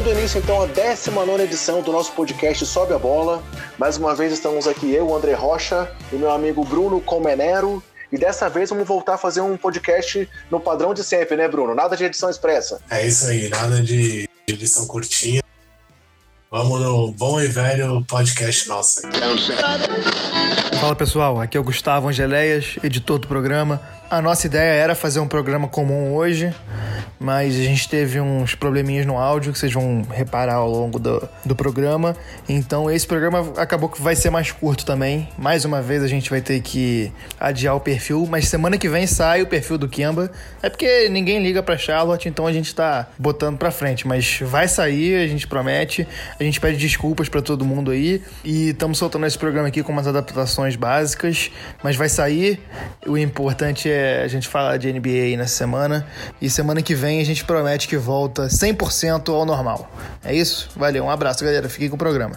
Dando início então à 19 edição do nosso podcast Sobe a Bola. Mais uma vez estamos aqui eu, André Rocha, e meu amigo Bruno Comenero. E dessa vez vamos voltar a fazer um podcast no padrão de sempre, né, Bruno? Nada de edição expressa. É isso aí, nada de edição curtinha. Vamos no bom e velho podcast nosso. Fala pessoal, aqui é o Gustavo Angeléias, editor do programa. A nossa ideia era fazer um programa comum hoje, mas a gente teve uns probleminhas no áudio que vocês vão reparar ao longo do, do programa. Então esse programa acabou que vai ser mais curto também. Mais uma vez a gente vai ter que adiar o perfil, mas semana que vem sai o perfil do Kemba. É porque ninguém liga pra Charlotte, então a gente tá botando pra frente, mas vai sair, a gente promete. A gente pede desculpas para todo mundo aí e estamos soltando esse programa aqui com umas adaptações básicas, mas vai sair. O importante é a gente falar de NBA aí nessa semana. E semana que vem a gente promete que volta 100% ao normal. É isso? Valeu, um abraço, galera. Fiquem com o programa.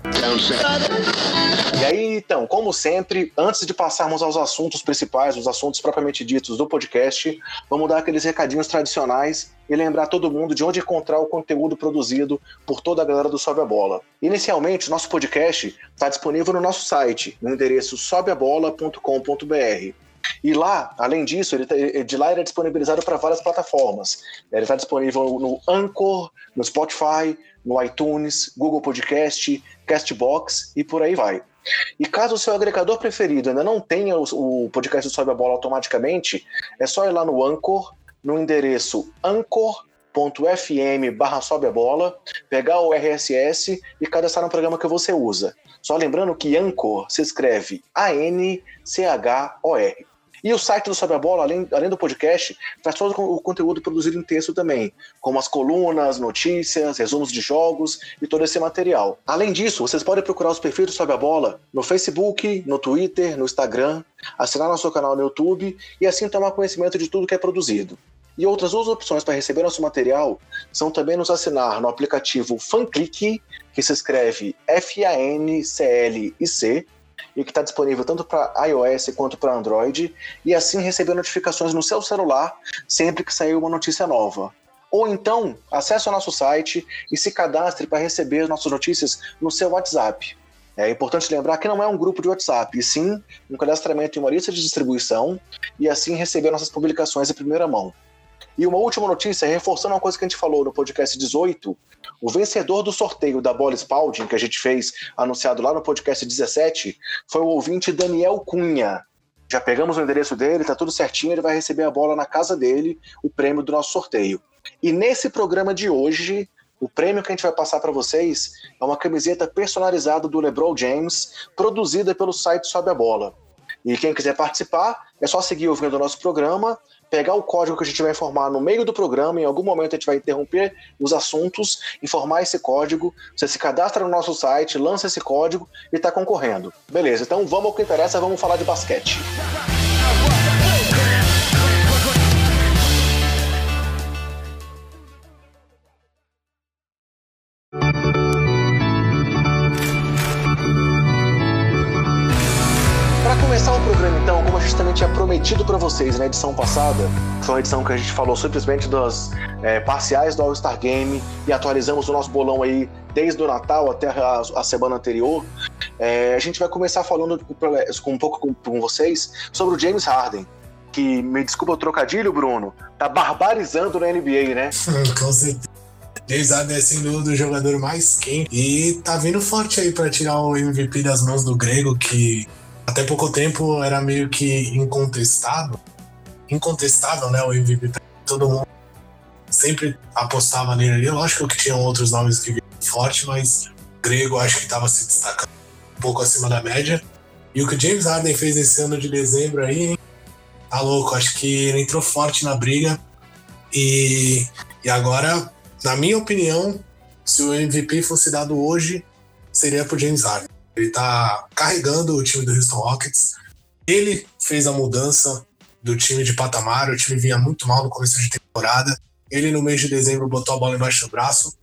E aí, então, como sempre, antes de passarmos aos assuntos principais, os assuntos propriamente ditos do podcast, vamos dar aqueles recadinhos tradicionais e lembrar todo mundo de onde encontrar o conteúdo produzido por toda a galera do Sobe a Bola. Inicialmente, nosso podcast está disponível no nosso site, no endereço sobeabola.com.br. E lá, além disso, ele, tá, de lá ele é disponibilizado para várias plataformas. Ele está disponível no Anchor, no Spotify, no iTunes, Google Podcast, Castbox e por aí vai. E caso o seu agregador preferido ainda não tenha o, o podcast do Sobe a Bola automaticamente, é só ir lá no Anchor, no endereço anchor.fm barra sobe a bola, pegar o RSS e cadastrar no programa que você usa. Só lembrando que Anchor se escreve A-N-C-H-O-R. E o site do Sobe a Bola, além, além do podcast, traz todo o conteúdo produzido em texto também, como as colunas, notícias, resumos de jogos e todo esse material. Além disso, vocês podem procurar os perfis do Sobe a Bola no Facebook, no Twitter, no Instagram, assinar nosso canal no YouTube e assim tomar conhecimento de tudo que é produzido. E outras duas opções para receber nosso material são também nos assinar no aplicativo FanClick, que se escreve F-A-N-C-L-I-C, e que está disponível tanto para iOS quanto para Android, e assim receber notificações no seu celular sempre que sair uma notícia nova. Ou então, acesse o nosso site e se cadastre para receber as nossas notícias no seu WhatsApp. É importante lembrar que não é um grupo de WhatsApp, e sim um cadastramento em uma lista de distribuição e assim receber nossas publicações em primeira mão. E uma última notícia, reforçando uma coisa que a gente falou no podcast 18, o vencedor do sorteio da bola Spalding, que a gente fez, anunciado lá no podcast 17, foi o ouvinte Daniel Cunha. Já pegamos o endereço dele, tá tudo certinho, ele vai receber a bola na casa dele, o prêmio do nosso sorteio. E nesse programa de hoje, o prêmio que a gente vai passar para vocês é uma camiseta personalizada do LeBron James, produzida pelo site Sobe a Bola. E quem quiser participar, é só seguir ouvindo o nosso programa pegar o código que a gente vai informar no meio do programa, em algum momento a gente vai interromper os assuntos, informar esse código, você se cadastra no nosso site, lança esse código e está concorrendo. Beleza, então vamos ao que interessa, vamos falar de basquete. Prometido para vocês na edição passada, que foi uma edição que a gente falou simplesmente das é, parciais do All-Star Game e atualizamos o nosso bolão aí desde o Natal até a, a semana anterior, é, a gente vai começar falando com, um pouco com, com vocês sobre o James Harden que, me desculpa o trocadilho, Bruno, tá barbarizando na NBA, né? Com certeza. James Harden é dúvida o jogador mais quente e tá vindo forte aí para tirar o MVP das mãos do Grego, que até pouco tempo era meio que incontestado, incontestável, né? O MVP. Todo mundo sempre apostava nele ali. Lógico que tinham outros nomes que vinham forte, mas Grego acho que estava se destacando um pouco acima da média. E o que o James Harden fez esse ano de dezembro aí, tá louco. Acho que ele entrou forte na briga. E, e agora, na minha opinião, se o MVP fosse dado hoje, seria pro James Harden. Ele está carregando o time do Houston Rockets. Ele fez a mudança do time de patamar. O time vinha muito mal no começo de temporada. Ele, no mês de dezembro, botou a bola embaixo do braço.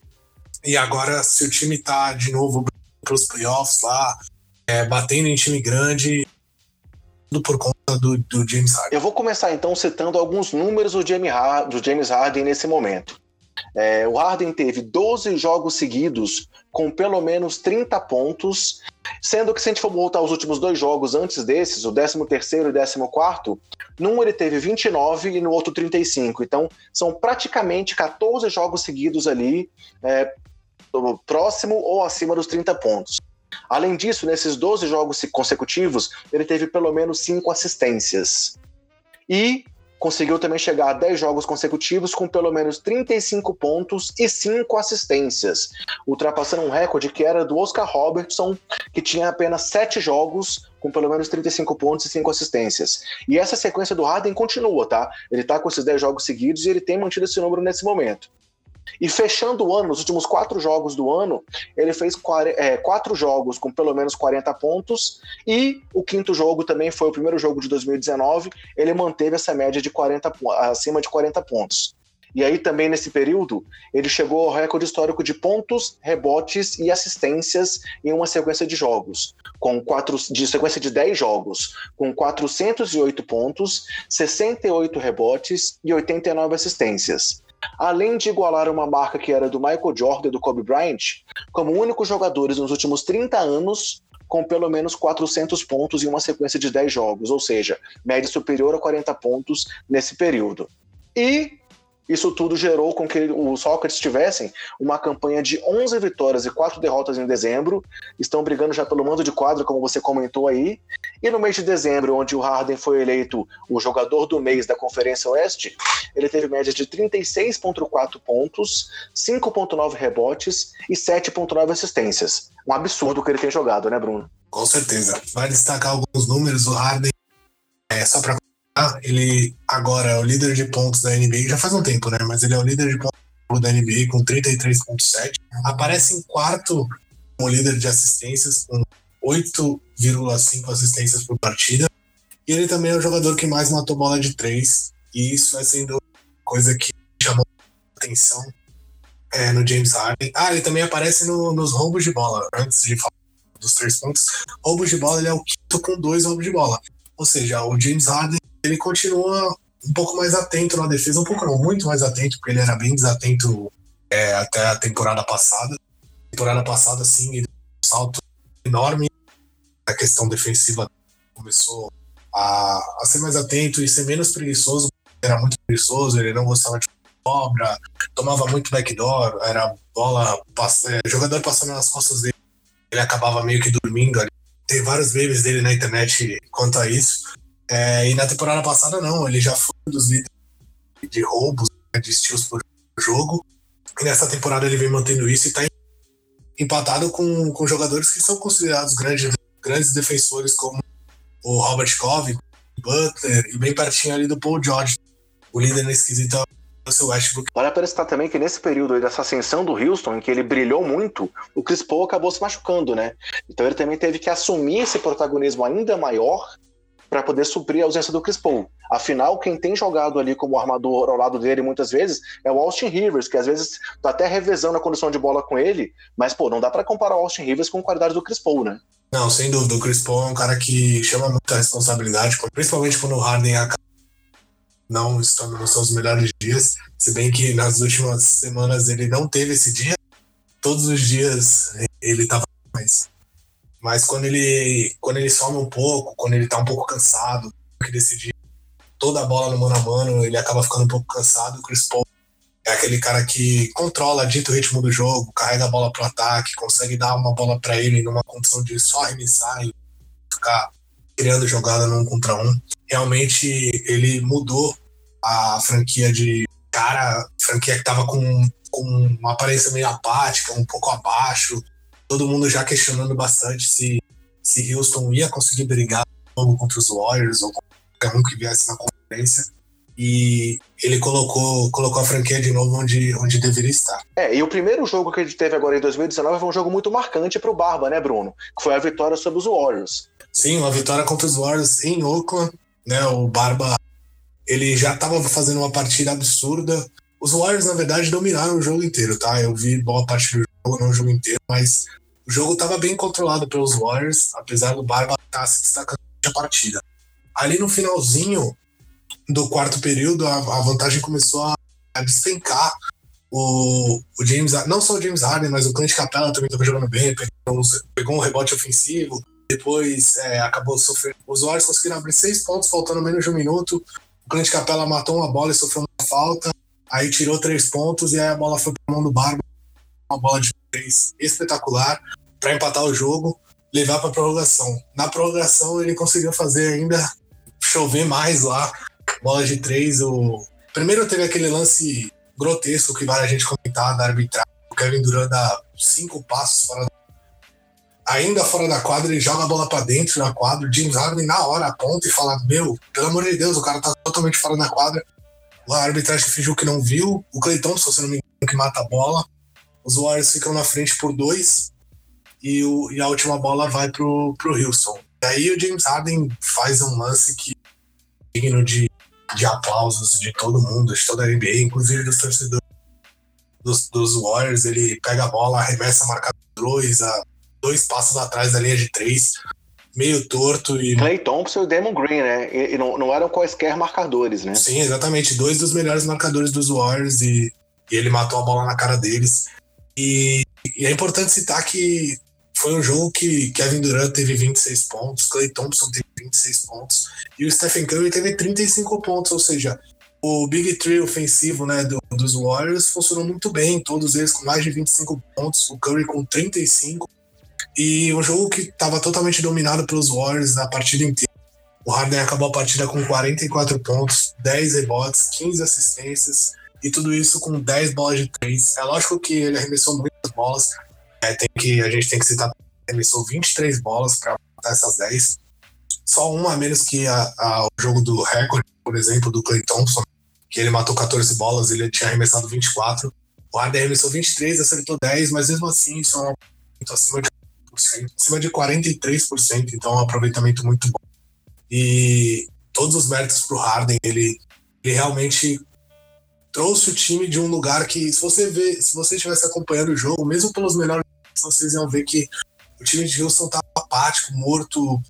E agora, se o time está de novo para os playoffs lá, é, batendo em time grande, tudo por conta do, do, James Harden. Eu vou começar então citando alguns números do James Harden nesse momento. É, o Harden teve 12 jogos seguidos com pelo menos 30 pontos, sendo que se a gente for voltar aos últimos dois jogos antes desses, o 13 terceiro e 14 quarto, num ele teve 29 e no outro 35. Então, são praticamente 14 jogos seguidos ali, é, próximo ou acima dos 30 pontos. Além disso, nesses 12 jogos consecutivos, ele teve pelo menos 5 assistências. E conseguiu também chegar a 10 jogos consecutivos com pelo menos 35 pontos e 5 assistências, ultrapassando um recorde que era do Oscar Robertson, que tinha apenas 7 jogos com pelo menos 35 pontos e 5 assistências. E essa sequência do Harden continua, tá? Ele tá com esses 10 jogos seguidos e ele tem mantido esse número nesse momento. E fechando o ano, nos últimos quatro jogos do ano, ele fez é, quatro jogos com pelo menos 40 pontos. E o quinto jogo também foi o primeiro jogo de 2019. Ele manteve essa média de 40 acima de 40 pontos. E aí também nesse período, ele chegou ao recorde histórico de pontos, rebotes e assistências em uma sequência de jogos, com quatro de sequência de 10 jogos, com 408 pontos, 68 rebotes e 89 assistências além de igualar uma marca que era do Michael Jordan e do Kobe Bryant, como únicos jogadores nos últimos 30 anos com pelo menos 400 pontos em uma sequência de 10 jogos, ou seja, média superior a 40 pontos nesse período. E isso tudo gerou com que os Rockets tivessem uma campanha de 11 vitórias e 4 derrotas em dezembro. Estão brigando já pelo mando de quadro, como você comentou aí. E no mês de dezembro, onde o Harden foi eleito o jogador do mês da Conferência Oeste, ele teve média de 36,4 pontos, 5,9 rebotes e 7,9 assistências. Um absurdo que ele tem jogado, né, Bruno? Com certeza. Vai destacar alguns números. O Harden, é, só para ele agora é o líder de pontos da NBA, já faz um tempo, né? Mas ele é o líder de pontos da NBA com 33,7. Aparece em quarto como líder de assistências, com 8,5 assistências por partida. E ele também é o jogador que mais matou bola de três. E isso é sendo coisa que chamou atenção é, no James Harden. Ah, ele também aparece no, nos roubos de bola, antes de falar dos três pontos. Roubos de bola, ele é o quinto com dois roubos de bola. Ou seja, o James Harden ele continua um pouco mais atento na defesa, um pouco não, muito mais atento, porque ele era bem desatento é, até a temporada passada. Temporada passada, sim, ele deu um salto enorme. A questão defensiva começou a, a ser mais atento e ser menos preguiçoso. Era muito preguiçoso, ele não gostava de obra, tomava muito backdoor, era bola, jogador passando nas costas dele, ele acabava meio que dormindo ali. Tem vários memes dele na internet quanto a isso. É, e na temporada passada, não, ele já foi um dos líderes de roubos, né, de steals por jogo. E nessa temporada ele vem mantendo isso e está empatado com, com jogadores que são considerados grandes, grandes defensores, como o Robert Covey, Butler, e bem pertinho ali do Paul George. O líder nesse quesito é o para citar também que nesse período dessa ascensão do Houston, em que ele brilhou muito, o Chris Paul acabou se machucando, né? Então ele também teve que assumir esse protagonismo ainda maior para poder suprir a ausência do Chris Paul. Afinal, quem tem jogado ali como armador ao lado dele muitas vezes é o Austin Rivers, que às vezes tá até revezando a condição de bola com ele, mas pô, não dá para comparar o Austin Rivers com a qualidade do Chris Paul, né? Não, sem dúvida, o Chris Paul é um cara que chama muita responsabilidade, principalmente quando o Harden não estando nos seus melhores dias, se bem que nas últimas semanas ele não teve esse dia, todos os dias ele estava mais mas quando ele, quando ele some um pouco, quando ele tá um pouco cansado, que decidir toda a bola no mano a mano, ele acaba ficando um pouco cansado. O Chris Paul é aquele cara que controla, dita o ritmo do jogo, carrega a bola pro ataque, consegue dar uma bola para ele numa condição de só arremessar e ficar criando jogada num contra um. Realmente ele mudou a franquia de cara, franquia que tava com, com uma aparência meio apática, um pouco abaixo, todo mundo já questionando bastante se, se Houston ia conseguir brigar contra os Warriors ou qualquer um que viesse na conferência. E ele colocou, colocou a franquia de novo onde, onde deveria estar. É, e o primeiro jogo que gente teve agora em 2019 foi um jogo muito marcante para o Barba, né, Bruno? Que foi a vitória sobre os Warriors. Sim, uma vitória contra os Warriors em Oakland. Né, o Barba ele já estava fazendo uma partida absurda. Os Warriors, na verdade, dominaram o jogo inteiro, tá? Eu vi boa parte do jogo, não o jogo inteiro, mas o jogo estava bem controlado pelos Warriors, apesar do Barba estar tá se destacando a partida. Ali no finalzinho do quarto período, a, vantagem começou a, a despencar o, o James, não só o James Harden, mas o Clint Capella também estava jogando bem, pegou, pegou, um rebote ofensivo, depois é, acabou sofrendo. Os Warriors conseguiram abrir seis pontos, faltando menos de um minuto. O Clint Capella matou uma bola e sofreu uma falta, aí tirou três pontos e aí a bola foi para mão do Barba, uma bola de três espetacular para empatar o jogo, levar para prorrogação. Na prorrogação ele conseguiu fazer ainda chover mais lá, bola de três. O primeiro teve aquele lance grotesco que vale a gente comentar da arbitragem. O Kevin Durant dá cinco passos fora da... Ainda fora da quadra, ele joga a bola para dentro da quadra. O James Harden na hora aponta e fala: Meu, pelo amor de Deus, o cara tá totalmente fora da quadra. A arbitragem fingiu que não viu. O Clay Thompson, se não me engano, que mata a bola. Os Warriors ficam na frente por dois. E, o, e a última bola vai pro, pro Houston. E aí o James Harden faz um lance que é digno de de aplausos de todo mundo, de toda a NBA, inclusive dos torcedores dos, dos Warriors. Ele pega a bola, arremessa, marca dois, a dois passos atrás da linha de três, meio torto. e Clay Thompson e o Damon Green, né? E, e não, não eram quaisquer marcadores, né? Sim, exatamente. Dois dos melhores marcadores dos Warriors e, e ele matou a bola na cara deles. E, e é importante citar que foi um jogo que Kevin Durant teve 26 pontos, Clay Thompson teve 26 pontos e o Stephen Curry teve 35 pontos, ou seja, o Big Three ofensivo né, do, dos Warriors funcionou muito bem, todos eles com mais de 25 pontos, o Curry com 35 e um jogo que estava totalmente dominado pelos Warriors na partida inteira. O Harden acabou a partida com 44 pontos, 10 rebotes, 15 assistências e tudo isso com 10 bolas de 3. É lógico que ele arremessou muitas bolas, é, tem que, a gente tem que citar, arremessou 23 bolas para matar essas 10. Só uma a menos que a, a, o jogo do recorde, por exemplo, do Clay Thompson, que ele matou 14 bolas, ele tinha arremessado 24. O Harden arremessou 23, acertou 10, mas mesmo assim isso é um aproveitamento acima de, acima de 43%, então é um aproveitamento muito bom. E todos os méritos para o Harden, ele, ele realmente trouxe o time de um lugar que, se você ver, se você estivesse acompanhando o jogo, mesmo pelos melhores, vocês iam ver que o time de Houston estava apático, morto.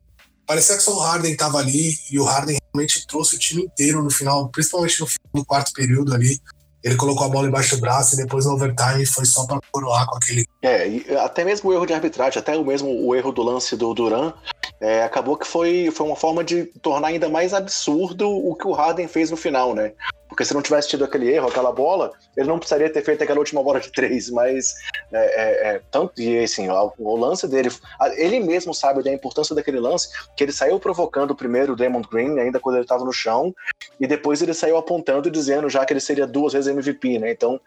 Parecia que só o Harden estava ali e o Harden realmente trouxe o time inteiro no final, principalmente no final do quarto período ali. Ele colocou a bola embaixo do braço e depois no overtime foi só para coroar com aquele. É, até mesmo o erro de arbitragem, até o mesmo o erro do lance do Duran, é, acabou que foi, foi uma forma de tornar ainda mais absurdo o que o Harden fez no final, né? Porque se não tivesse tido aquele erro, aquela bola, ele não precisaria ter feito aquela última bola de três. Mas é, é, é tanto e assim, o, o, lance dele, ele mesmo sabe da importância daquele lance, que ele saiu provocando primeiro o Damon Green, ainda quando ele estava no chão, e depois ele saiu apontando e dizendo já que ele seria duas vezes MVP, né? Então,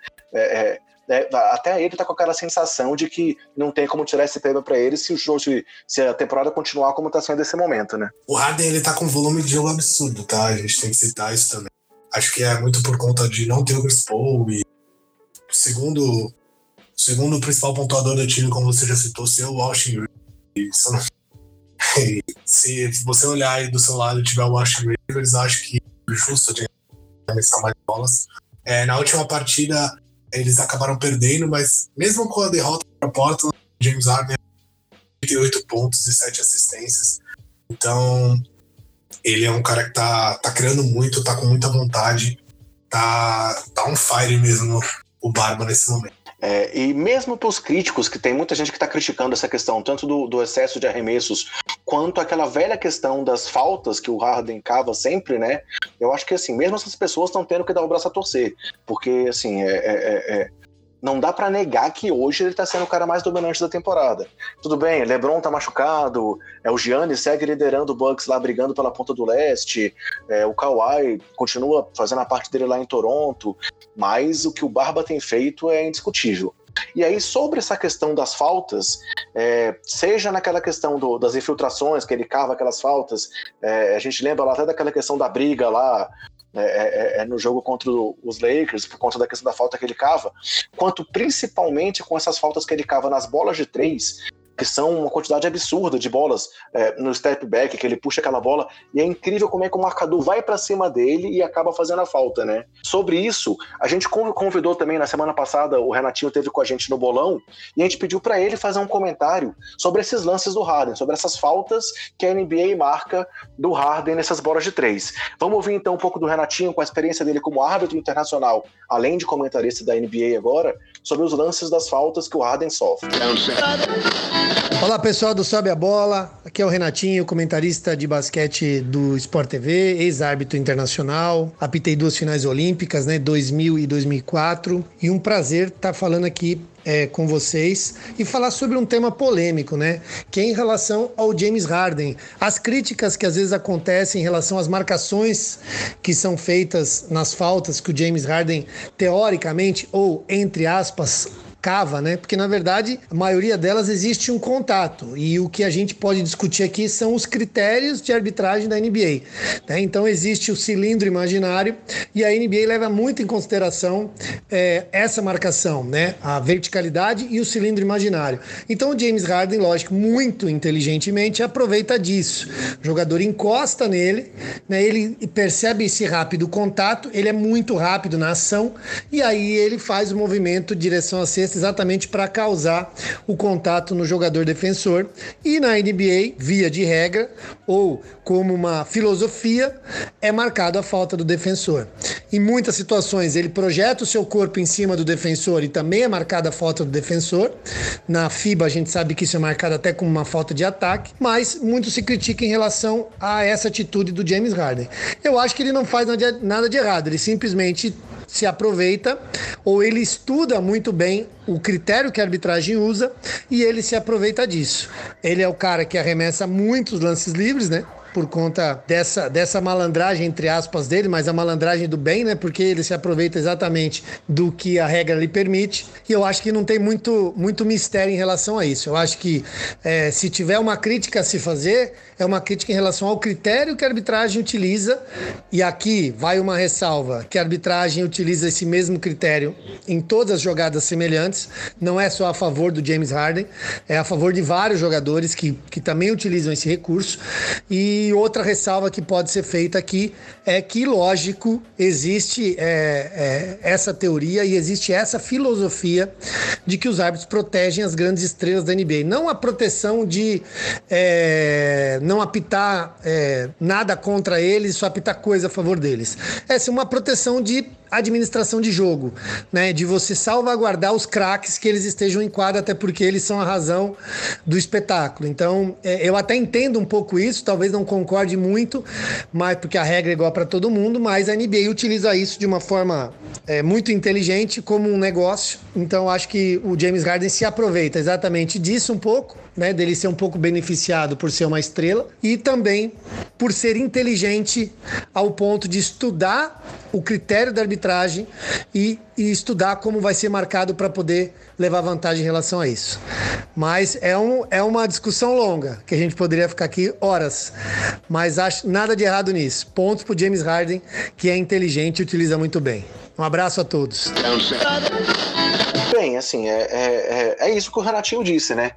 é, é, é até ele tá com aquela sensação de que não tem como tirar esse prêmio para ele se o jogo, se, se, a temporada continuar como tá sendo esse momento, né? O Harden ele tá com um volume de jogo absurdo, tá? A gente tem que citar isso também. Acho que é muito por conta de não ter o Chris Paul e segundo segundo o principal pontuador do time, como você já citou, ser o Washington Rivers. Se você olhar aí do seu lado e tiver o Washington Rivers, acho que é justo de arremessar mais bolas. É, na última partida, eles acabaram perdendo, mas mesmo com a derrota para Portland, James Harden 38 pontos e 7 assistências. Então, ele é um cara que tá, tá criando muito, tá com muita vontade, tá, tá on fire mesmo o Barba nesse momento. É, e mesmo para os críticos, que tem muita gente que está criticando essa questão, tanto do, do, excesso de arremessos, quanto aquela velha questão das faltas que o Harden cava sempre, né? Eu acho que assim, mesmo essas pessoas estão tendo que dar o braço a torcer, porque assim, é, é, é, é não dá para negar que hoje ele tá sendo o cara mais dominante da temporada. Tudo bem, LeBron tá machucado, é o Giannis segue liderando o Bucks lá brigando pela ponta do leste, é, o Kawhi continua fazendo a parte dele lá em Toronto, mas o que o Barba tem feito é indiscutível. E aí, sobre essa questão das faltas, é, seja naquela questão do, das infiltrações, que ele cava aquelas faltas, é, a gente lembra lá até daquela questão da briga lá é, é, é, no jogo contra os Lakers, por conta da questão da falta que ele cava, quanto principalmente com essas faltas que ele cava nas bolas de três, que são uma quantidade absurda de bolas é, no step back, que ele puxa aquela bola, e é incrível como é que o marcador vai para cima dele e acaba fazendo a falta, né? Sobre isso, a gente convidou também na semana passada, o Renatinho teve com a gente no bolão, e a gente pediu para ele fazer um comentário sobre esses lances do Harden, sobre essas faltas que a NBA marca do Harden nessas bolas de três. Vamos ouvir então um pouco do Renatinho com a experiência dele como árbitro internacional, além de comentarista da NBA agora, sobre os lances das faltas que o Harden sofre. Olá pessoal do Sobe a Bola, aqui é o Renatinho, comentarista de basquete do Sport TV, ex-árbitro internacional, apitei duas finais olímpicas, né, 2000 e 2004, e um prazer estar tá falando aqui é, com vocês e falar sobre um tema polêmico, né? Que é em relação ao James Harden. As críticas que às vezes acontecem em relação às marcações que são feitas nas faltas que o James Harden, teoricamente, ou entre aspas, cava, né? Porque na verdade a maioria delas existe um contato e o que a gente pode discutir aqui são os critérios de arbitragem da NBA. Né? Então existe o cilindro imaginário e a NBA leva muito em consideração é, essa marcação, né? A verticalidade e o cilindro imaginário. Então o James Harden, lógico, muito inteligentemente aproveita disso. O jogador encosta nele, né? Ele percebe esse rápido contato, ele é muito rápido na ação e aí ele faz o movimento direção à cesta exatamente para causar o contato no jogador defensor. E na NBA, via de regra, ou como uma filosofia, é marcado a falta do defensor. Em muitas situações, ele projeta o seu corpo em cima do defensor e também é marcada a falta do defensor. Na FIBA, a gente sabe que isso é marcado até como uma falta de ataque, mas muito se critica em relação a essa atitude do James Harden. Eu acho que ele não faz nada de errado, ele simplesmente se aproveita ou ele estuda muito bem o critério que a arbitragem usa e ele se aproveita disso. Ele é o cara que arremessa muitos lances livres, né? por conta dessa, dessa malandragem, entre aspas, dele, mas a malandragem do bem, né? Porque ele se aproveita exatamente do que a regra lhe permite. E eu acho que não tem muito, muito mistério em relação a isso. Eu acho que é, se tiver uma crítica a se fazer, é uma crítica em relação ao critério que a arbitragem utiliza. E aqui vai uma ressalva: que a arbitragem utiliza esse mesmo critério em todas as jogadas semelhantes. Não é só a favor do James Harden, é a favor de vários jogadores que, que também utilizam esse recurso. E outra ressalva que pode ser feita aqui é que, lógico, existe é, é, essa teoria e existe essa filosofia de que os árbitros protegem as grandes estrelas da NBA. Não a proteção de é, não apitar é, nada contra eles, só apitar coisa a favor deles. Essa é uma proteção de administração de jogo, né? De você salvaguardar os craques que eles estejam em quadra, até porque eles são a razão do espetáculo. Então, é, eu até entendo um pouco isso, talvez não concorde muito, mas porque a regra é igual para todo mundo, mas a NBA utiliza isso de uma forma é, muito inteligente como um negócio. Então, acho que o James Harden se aproveita exatamente disso um pouco né, dele ser um pouco beneficiado por ser uma estrela e também por ser inteligente ao ponto de estudar o critério da arbitragem e, e estudar como vai ser marcado para poder levar vantagem em relação a isso. Mas é, um, é uma discussão longa, que a gente poderia ficar aqui horas. Mas acho nada de errado nisso. Pontos para James Harden, que é inteligente e utiliza muito bem. Um abraço a todos. Bem, assim, é, é, é, é isso que o Renatinho disse, né?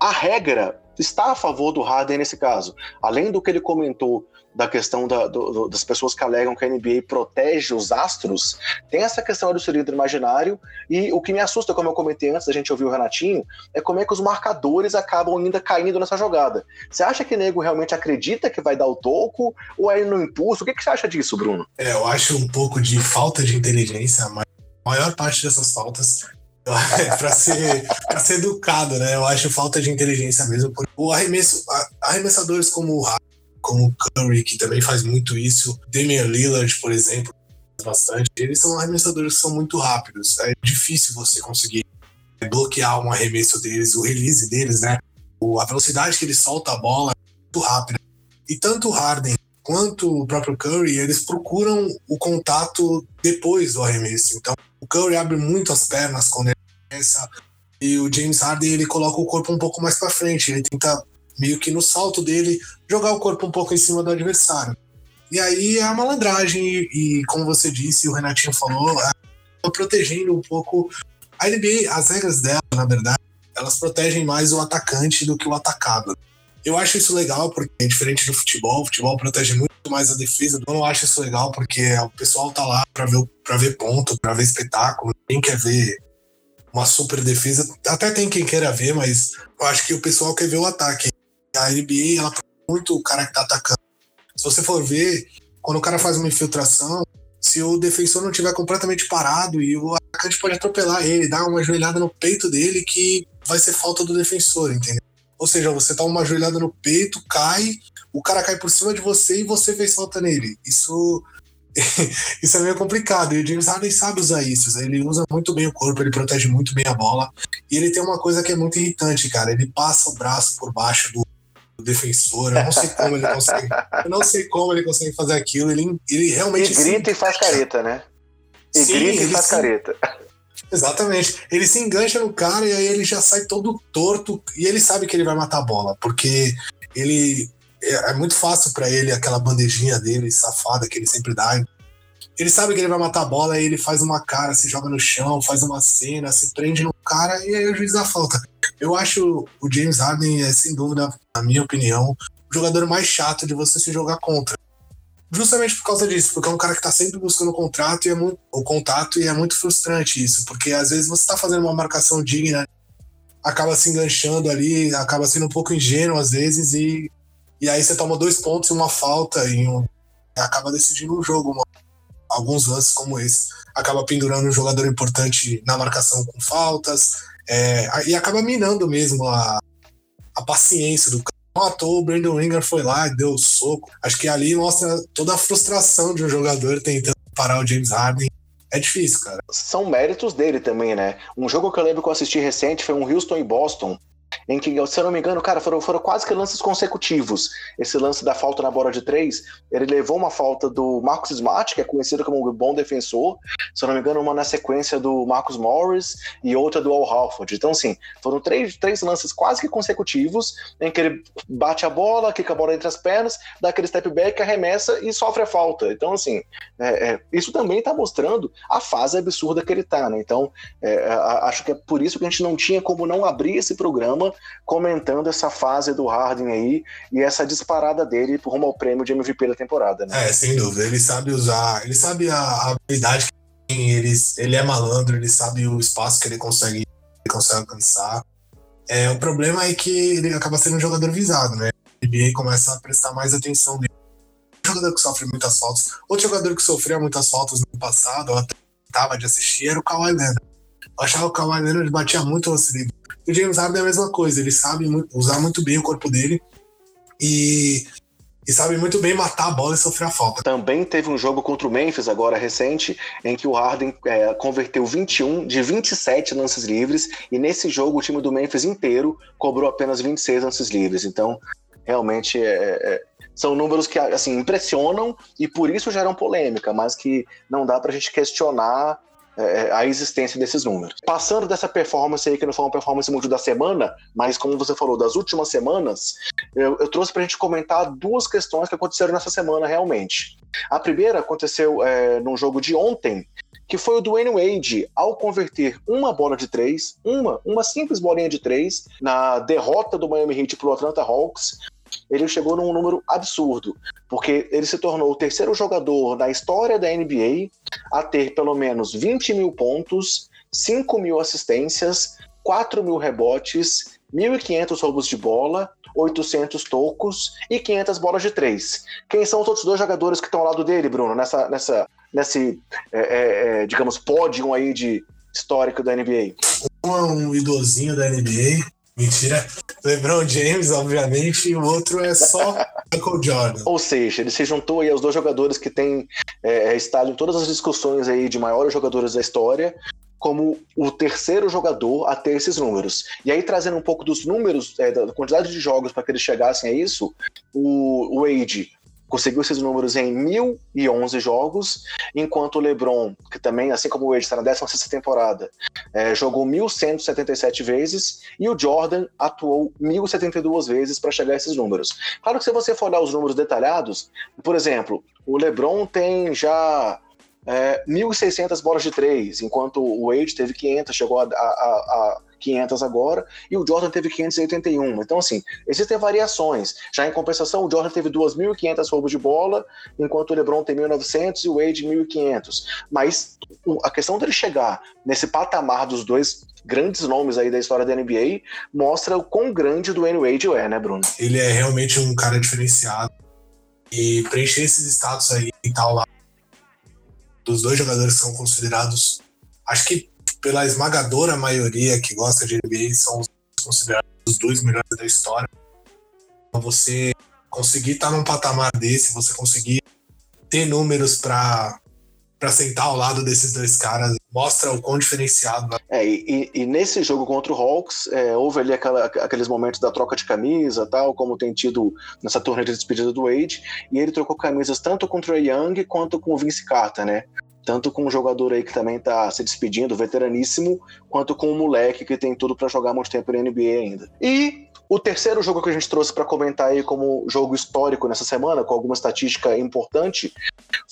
a regra está a favor do Harden nesse caso. Além do que ele comentou da questão da, do, das pessoas que alegam que a NBA protege os astros, tem essa questão do cilindro imaginário, e o que me assusta, como eu comentei antes da gente ouvir o Renatinho, é como é que os marcadores acabam ainda caindo nessa jogada. Você acha que o nego realmente acredita que vai dar o toco, ou é no impulso? O que, que você acha disso, Bruno? É, eu acho um pouco de falta de inteligência, mas a maior parte dessas faltas para ser, pra ser educado, né? Eu acho falta de inteligência mesmo. O arremesso, arremessadores como o como Curry, que também faz muito isso, Damian Lillard, por exemplo, bastante, eles são arremessadores que são muito rápidos. É difícil você conseguir bloquear um arremesso deles, o release deles, né? A velocidade que ele solta a bola é muito rápida. E tanto o Harden quanto o próprio Curry, eles procuram o contato depois do arremesso. Então, o Curry abre muito as pernas quando ele arremessa, e o James Harden ele coloca o corpo um pouco mais para frente, ele tenta meio que no salto dele jogar o corpo um pouco em cima do adversário. E aí é a malandragem, e, e como você disse, o Renatinho falou, protegendo um pouco a NBA, as regras dela, na verdade, elas protegem mais o atacante do que o atacado. Eu acho isso legal porque é diferente do futebol, o futebol protege muito mais a defesa. Eu não acho isso legal porque o pessoal tá lá para ver, pra ver ponto, para ver espetáculo. Quem quer ver uma super defesa, até tem quem queira ver, mas eu acho que o pessoal quer ver o ataque. A NBA, ela muito o cara que tá atacando. Se você for ver, quando o cara faz uma infiltração, se o defensor não tiver completamente parado e o atacante pode atropelar ele, dar uma joelhada no peito dele que vai ser falta do defensor, entendeu? Ou seja, você dá uma joelhada no peito, cai, o cara cai por cima de você e você fez falta nele. Isso isso é meio complicado. E o James Harden sabe usar isso. Ele usa muito bem o corpo, ele protege muito bem a bola. E ele tem uma coisa que é muito irritante, cara. Ele passa o braço por baixo do, defensor. Eu não sei como ele consegue. Eu não sei como ele consegue fazer aquilo. Ele, ele realmente. E grita e faz careta, né? E Sim, grita e faz se... careta. Exatamente. Ele se engancha no cara e aí ele já sai todo torto. E ele sabe que ele vai matar a bola, porque ele. É, é muito fácil para ele aquela bandejinha dele, safada, que ele sempre dá. Ele sabe que ele vai matar a bola e ele faz uma cara, se joga no chão, faz uma cena, se prende no cara e aí o juiz dá falta. Eu acho o James Harden, é, sem dúvida, na minha opinião, o jogador mais chato de você se jogar contra. Justamente por causa disso, porque é um cara que tá sempre buscando o contrato e é muito, o contato e é muito frustrante isso, porque às vezes você tá fazendo uma marcação digna, acaba se enganchando ali, acaba sendo um pouco ingênuo às vezes e, e aí você toma dois pontos e uma falta e um, acaba decidindo um jogo. Uma, alguns lances como esse, acaba pendurando um jogador importante na marcação com faltas, é, e acaba minando mesmo a, a paciência do cara. Toa, o Brandon Ingram foi lá e deu o soco. Acho que ali mostra toda a frustração de um jogador tentando parar o James Harden. É difícil, cara. São méritos dele também, né? Um jogo que eu lembro que eu assisti recente foi um Houston e Boston, em que, se eu não me engano, cara, foram, foram quase que lances consecutivos. Esse lance da falta na bola de três, ele levou uma falta do Marcus Smart, que é conhecido como um bom defensor, se eu não me engano, uma na sequência do Marcus Morris e outra do Al Halford. Então, assim, foram três, três lances quase que consecutivos, em que ele bate a bola, quica a bola entre as pernas, dá aquele step back, arremessa e sofre a falta. Então, assim, é, é, isso também está mostrando a fase absurda que ele está, né? Então, é, acho que é por isso que a gente não tinha como não abrir esse programa comentando essa fase do Harden aí e essa disparada dele rumo ao prêmio de MVP da temporada, né? É, sem dúvida. Ele sabe usar, ele sabe a habilidade que tem, ele, ele é malandro, ele sabe o espaço que ele consegue, ele consegue alcançar. É, o problema é que ele acaba sendo um jogador visado, né? A NBA começa a prestar mais atenção nele. Um jogador que sofre muitas faltas. Outro jogador que sofria muitas faltas no passado, eu até tava de assistir, era o Kawhi Leonard. Eu achava que o Kawhi Leonard batia muito lance livre. O James Harden é a mesma coisa, ele sabe usar muito bem o corpo dele e, e sabe muito bem matar a bola e sofrer a falta. Também teve um jogo contra o Memphis, agora recente, em que o Harden é, converteu 21 de 27 lances livres e nesse jogo o time do Memphis inteiro cobrou apenas 26 lances livres. Então, realmente é, é, são números que assim impressionam e por isso geram polêmica, mas que não dá para a gente questionar é, é, a existência desses números. Passando dessa performance aí, que não foi uma performance muito da semana, mas como você falou, das últimas semanas, eu, eu trouxe para a gente comentar duas questões que aconteceram nessa semana realmente. A primeira aconteceu é, num jogo de ontem, que foi o Dwayne Wade, ao converter uma bola de três, uma, uma simples bolinha de três, na derrota do Miami Heat para o Atlanta Hawks, ele chegou num número absurdo, porque ele se tornou o terceiro jogador da história da NBA a ter pelo menos 20 mil pontos, 5 mil assistências, 4 mil rebotes, 1.500 roubos de bola, 800 tocos e 500 bolas de três. Quem são os outros dois jogadores que estão ao lado dele, Bruno, nessa, nessa, nesse, é, é, é digamos, pódio aí de histórico da NBA? Um um idosinho da NBA, Mentira. LeBron James, obviamente, e o outro é só Michael Jordan. Ou seja, ele se juntou aí aos dois jogadores que têm é, é, estado em todas as discussões aí de maiores jogadores da história, como o terceiro jogador a ter esses números. E aí, trazendo um pouco dos números, é, da quantidade de jogos para que eles chegassem a isso, o Wade conseguiu esses números em 1.011 jogos, enquanto o LeBron, que também, assim como o Wade, está na 16 temporada, é, jogou 1.177 vezes, e o Jordan atuou 1.072 vezes para chegar a esses números. Claro que se você for olhar os números detalhados, por exemplo, o LeBron tem já é, 1.600 bolas de três, enquanto o Wade teve 500, chegou a, a, a 500 agora, e o Jordan teve 581. Então, assim, existem variações. Já em compensação, o Jordan teve 2.500 roubos de bola, enquanto o LeBron tem 1.900 e o Wade 1.500. Mas a questão dele chegar nesse patamar dos dois grandes nomes aí da história da NBA mostra o quão grande do Dwayne Wade é, né, Bruno? Ele é realmente um cara diferenciado. E preencher esses status aí e tal lá dos dois jogadores que são considerados, acho que pela esmagadora maioria que gosta de NBA, são considerados os dois melhores da história. Você conseguir estar num patamar desse, você conseguir ter números para para sentar ao lado desses dois caras mostra o quão diferenciado. É, e, e, nesse jogo contra o Hawks, é, houve ali aquela, aqueles momentos da troca de camisa, tal, como tem tido nessa turnê de despedida do Wade, e ele trocou camisas tanto contra o Young quanto com o Vince Carter, né? Tanto com um jogador aí que também tá se despedindo, veteraníssimo, quanto com um moleque que tem tudo para jogar muito tempo na NBA ainda. E o terceiro jogo que a gente trouxe para comentar aí como jogo histórico nessa semana, com alguma estatística importante,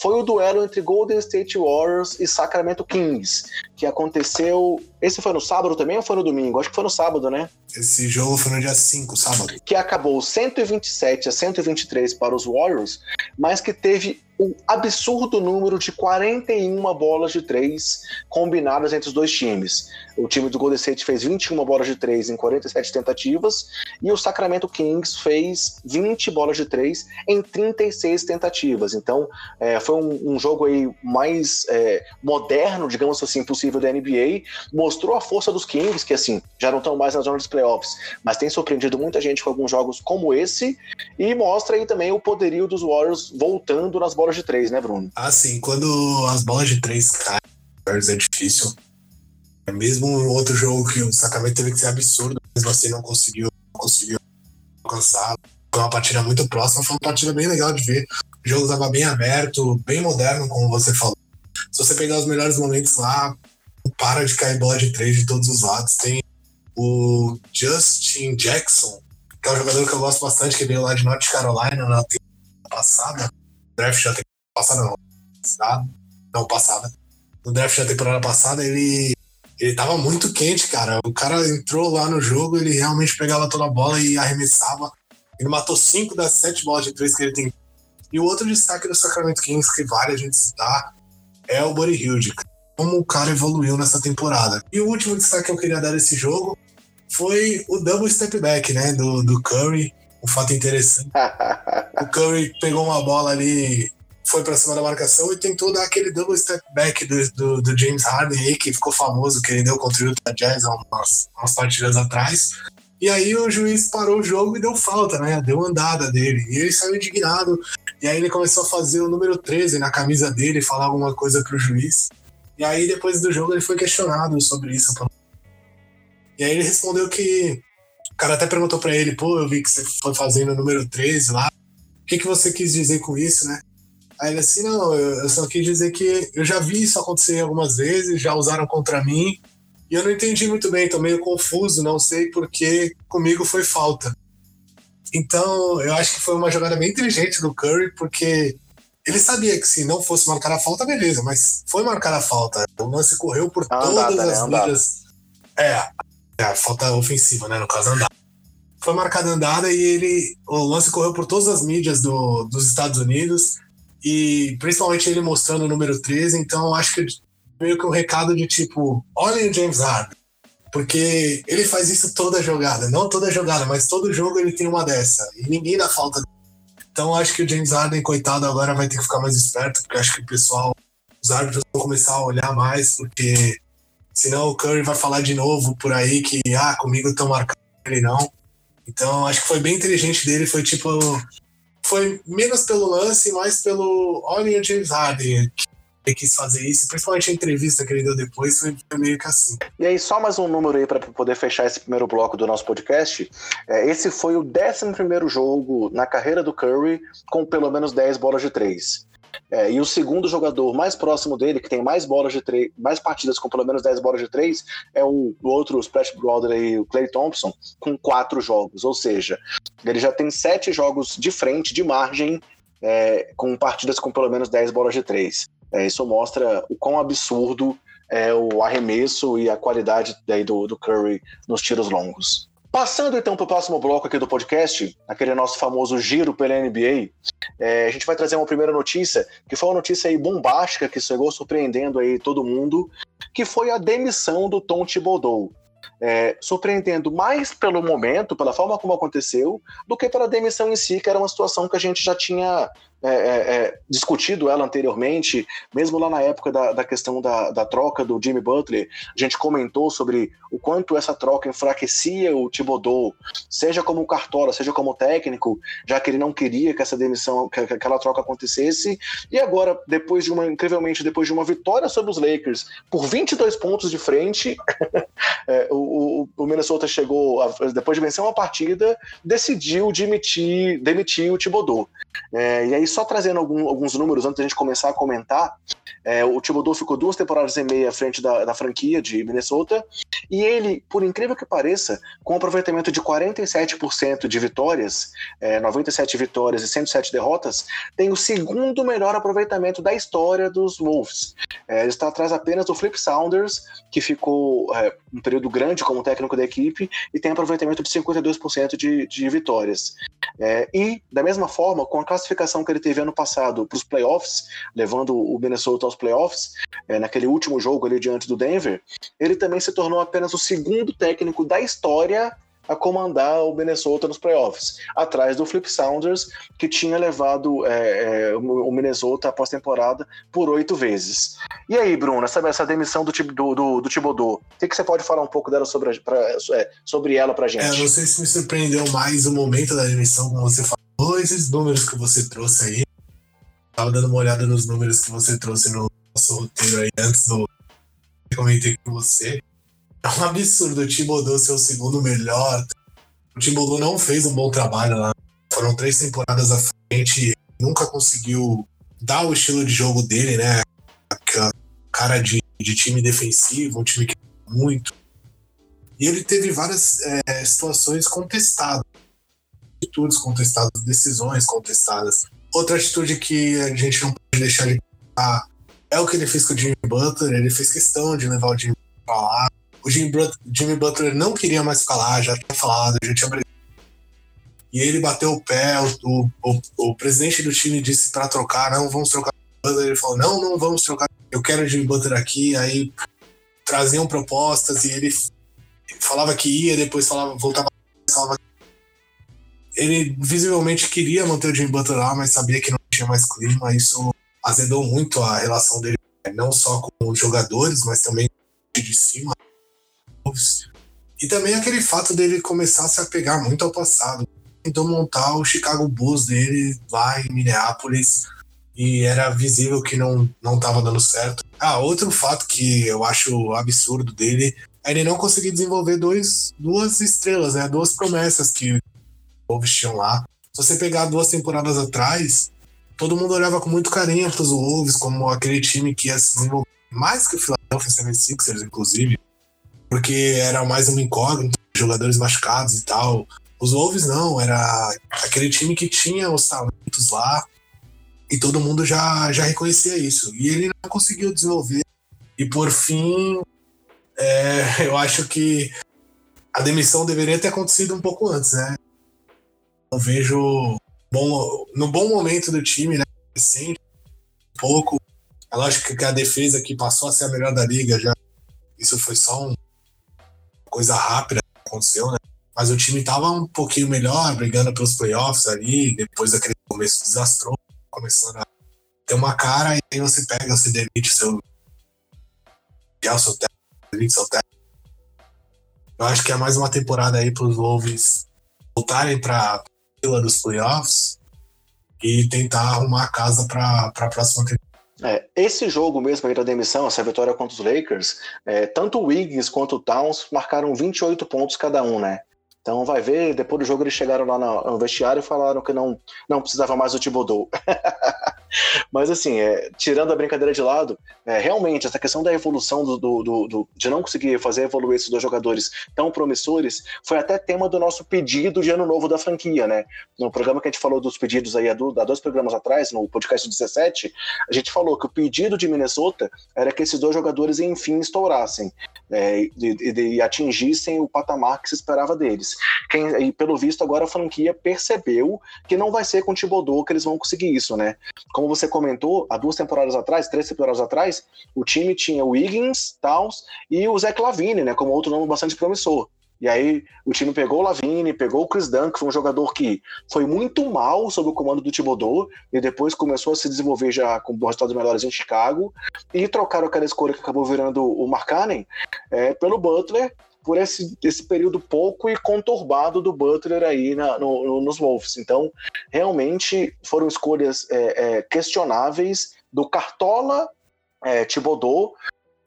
foi o duelo entre Golden State Warriors e Sacramento Kings, que aconteceu. Esse foi no sábado também ou foi no domingo? Acho que foi no sábado, né? Esse jogo foi no dia 5, sábado. Que acabou 127 a 123 para os Warriors, mas que teve um absurdo número de 41 bolas de três combinadas entre os dois times. O time do Golden State fez 21 bolas de três em 47 tentativas e o Sacramento Kings fez 20 bolas de três em 36 tentativas. Então, é, foi um, um, jogo aí mais é, moderno, digamos assim, possível da NBA. Mostrou a força dos Kings, que assim, já não estão mais na zona dos playoffs, mas tem surpreendido muita gente com alguns jogos como esse. E mostra aí também o poderio dos Warriors voltando nas bolas bolas de três, né, Bruno? Ah, sim. Quando as bolas de três caem, é difícil. É mesmo outro jogo que o Sacramento teve que ser absurdo, mas você não conseguiu, não conseguiu alcançar. Foi uma partida muito próxima, foi uma partida bem legal de ver. O jogo estava bem aberto, bem moderno, como você falou. Se você pegar os melhores momentos lá, para de cair bola de três de todos os lados. Tem o Justin Jackson, que é um jogador que eu gosto bastante, que veio lá de North Carolina na temporada passada draft da temporada passada, não, não passada. No draft da temporada passada, ele, ele tava muito quente, cara. O cara entrou lá no jogo, ele realmente pegava toda a bola e arremessava. Ele matou cinco das sete bolas de três que ele tem. E o outro destaque do Sacramento Kings, que vale a gente citar, é o Buddy Hilde. Como o cara evoluiu nessa temporada. E o último destaque que eu queria dar desse jogo foi o double step back, né, do, do Curry um fato interessante. o Curry pegou uma bola ali, foi para cima da marcação e tentou dar aquele double step back do, do, do, James Harden aí, que ficou famoso, que ele deu contra o Utah Jazz há umas, umas partidas atrás. E aí o juiz parou o jogo e deu falta, né? Deu andada dele. E ele saiu indignado. E aí ele começou a fazer o número 13 na camisa dele, falar alguma coisa pro juiz. E aí depois do jogo ele foi questionado sobre isso. E aí ele respondeu que cara até perguntou para ele, pô, eu vi que você foi fazendo o número 13 lá. O que, que você quis dizer com isso, né? Aí ele assim, não, eu só quis dizer que eu já vi isso acontecer algumas vezes, já usaram contra mim, e eu não entendi muito bem, tô meio confuso, não sei porque comigo foi falta. Então, eu acho que foi uma jogada bem inteligente do Curry, porque ele sabia que se não fosse marcar a falta, beleza, mas foi marcar a falta. O lance correu por todas andada, as né? É, é, a falta ofensiva, né? No caso, andada. Foi marcada andada e ele. O lance correu por todas as mídias do, dos Estados Unidos e principalmente ele mostrando o número 13. Então, acho que meio que um recado de tipo: olhem o James Harden. Porque ele faz isso toda jogada. Não toda jogada, mas todo jogo ele tem uma dessa. E ninguém dá falta. Então, acho que o James Harden, coitado, agora vai ter que ficar mais esperto, porque acho que o pessoal, os árbitros vão começar a olhar mais, porque Senão o Curry vai falar de novo por aí que, ah, comigo estão marcando ele não. Então, acho que foi bem inteligente dele. Foi tipo. Foi menos pelo lance, mais pelo. Olha o James Harden que ele quis fazer isso, principalmente a entrevista que ele deu depois, foi meio que assim. E aí, só mais um número aí para poder fechar esse primeiro bloco do nosso podcast. É, esse foi o 11 jogo na carreira do Curry com pelo menos 10 bolas de três. É, e o segundo jogador mais próximo dele, que tem mais bolas de três, mais partidas com pelo menos 10 bolas de três, é o, o outro Splash Brother aí, o Clay Thompson, com quatro jogos. Ou seja, ele já tem sete jogos de frente, de margem, é, com partidas com pelo menos 10 bolas de três. É, isso mostra o quão absurdo é o arremesso e a qualidade daí do, do Curry nos tiros longos. Passando então para o próximo bloco aqui do podcast, aquele nosso famoso giro pela NBA, é, a gente vai trazer uma primeira notícia, que foi uma notícia aí bombástica que chegou surpreendendo aí todo mundo, que foi a demissão do Tom Thibodeau. É, surpreendendo mais pelo momento, pela forma como aconteceu, do que pela demissão em si, que era uma situação que a gente já tinha é, é, é, discutido ela anteriormente, mesmo lá na época da, da questão da, da, troca do Jimmy Butler, a gente comentou sobre o quanto essa troca enfraquecia o Thibodeau, seja como cartola, seja como técnico, já que ele não queria que essa demissão, que, que aquela troca acontecesse, e agora, depois de uma, incrivelmente, depois de uma vitória sobre os Lakers, por 22 pontos de frente, é, o, o, Minnesota chegou, a, depois de vencer uma partida, decidiu demitir, demitir o Thibodeau. É, e aí só trazendo algum, alguns números antes da gente começar a comentar, é, o Thibodeau ficou duas temporadas e meia à frente da, da franquia de Minnesota, e ele, por incrível que pareça, com um aproveitamento de 47% de vitórias, é, 97 vitórias e 107 derrotas, tem o segundo melhor aproveitamento da história dos Wolves. É, ele está atrás apenas do Flip Saunders, que ficou é, um período grande como técnico da equipe, e tem aproveitamento de 52% de, de vitórias. É, e, da mesma forma, com a classificação que ele teve ano passado para os playoffs, levando o Minnesota aos playoffs, é, naquele último jogo ali diante do Denver, ele também se tornou apenas o segundo técnico da história a comandar o Minnesota nos playoffs, atrás do Flip Saunders, que tinha levado é, é, o Minnesota após temporada por oito vezes. E aí, Bruno, essa, essa demissão do, do, do, do Thibodeau, o que, que, você pode falar um pouco dela sobre, pra, é, sobre ela pra gente? É, não sei se me surpreendeu mais o momento da demissão, como você falou, esses números que você trouxe aí. Tava dando uma olhada nos números que você trouxe no nosso roteiro aí antes do comentei com você. É um absurdo o Thibodeau ser o segundo melhor. O Thibodeau não fez um bom trabalho lá. Foram três temporadas à frente. Nunca conseguiu dar o estilo de jogo dele, né? Aquela cara de, de time defensivo, um time que muito. E ele teve várias é, situações contestadas. Atitudes contestadas, decisões contestadas. Outra atitude que a gente não pode deixar de falar é o que ele fez com o Jimmy Butler. Ele fez questão de levar o Jimmy pra lá. O Jimmy, Jimmy Butler não queria mais ficar lá, já tinha falado, já tinha e ele bateu o pé, o, o, o presidente do time disse para trocar, não, vamos trocar Butler. Ele falou, não, não vamos trocar, eu quero o Jimmy Butler aqui. Aí traziam propostas e ele falava que ia, depois falava, voltava, falava ele visivelmente queria manter o Jimmy Butler lá, mas sabia que não tinha mais clima. Isso azedou muito a relação dele, não só com os jogadores, mas também de cima. E também aquele fato dele começar a se apegar muito ao passado. Tentou montar o Chicago Bulls dele lá em Minneapolis e era visível que não não estava dando certo. Ah, outro fato que eu acho absurdo dele é ele não conseguir desenvolver dois, duas estrelas, né? Duas promessas que o Wolves tinham lá. Se você pegar duas temporadas atrás, todo mundo olhava com muito carinho para os Wolves como aquele time que ia se desenvolver mais que o Philadelphia 76ers, inclusive porque era mais uma incógnita, jogadores machucados e tal. Os Wolves não, era aquele time que tinha os talentos lá e todo mundo já, já reconhecia isso. E ele não conseguiu desenvolver. E por fim, é, eu acho que a demissão deveria ter acontecido um pouco antes, né? Eu vejo bom, no bom momento do time, né? Recente, um pouco. É lógico que a defesa que passou a ser a melhor da liga já. Isso foi só um, coisa rápida aconteceu, né? Mas o time tava um pouquinho melhor, brigando pelos playoffs ali, depois daquele começo desastroso, começando a ter uma cara, e aí você pega, você demite seu. o seu técnico, seu técnico. Eu acho que é mais uma temporada aí para os Wolves voltarem para fila dos playoffs e tentar arrumar a casa para a próxima temporada. É, esse jogo mesmo aí da demissão, essa vitória contra os Lakers, é, tanto o Wiggins quanto o Towns marcaram 28 pontos cada um, né? Então vai ver, depois do jogo eles chegaram lá no, no vestiário e falaram que não, não precisava mais do Thibodeau. Mas assim, é, tirando a brincadeira de lado, é, realmente essa questão da evolução do, do, do, do, de não conseguir fazer evoluir esses dois jogadores tão promissores foi até tema do nosso pedido de ano novo da franquia, né? No programa que a gente falou dos pedidos aí há dois programas atrás, no podcast 17, a gente falou que o pedido de Minnesota era que esses dois jogadores enfim estourassem é, e, e, e, atingissem o patamar que se esperava deles. Quem, e pelo visto agora a franquia percebeu que não vai ser com o Thibodeau que eles vão conseguir isso, né? Como você comentou, há duas temporadas atrás, três temporadas atrás, o time tinha o Wiggins, Towns e o Zach Lavine, né? Como outro nome bastante promissor. E aí o time pegou o Lavine, pegou o Chris Dunn, que foi um jogador que foi muito mal sob o comando do Thibodeau, e depois começou a se desenvolver já com resultados melhores em Chicago, e trocaram aquela escolha que acabou virando o Markkanen é, pelo Butler, por esse, esse período pouco e conturbado do Butler aí na, no, no, nos Wolves. Então, realmente foram escolhas é, é, questionáveis do Cartola é, Thibodeau,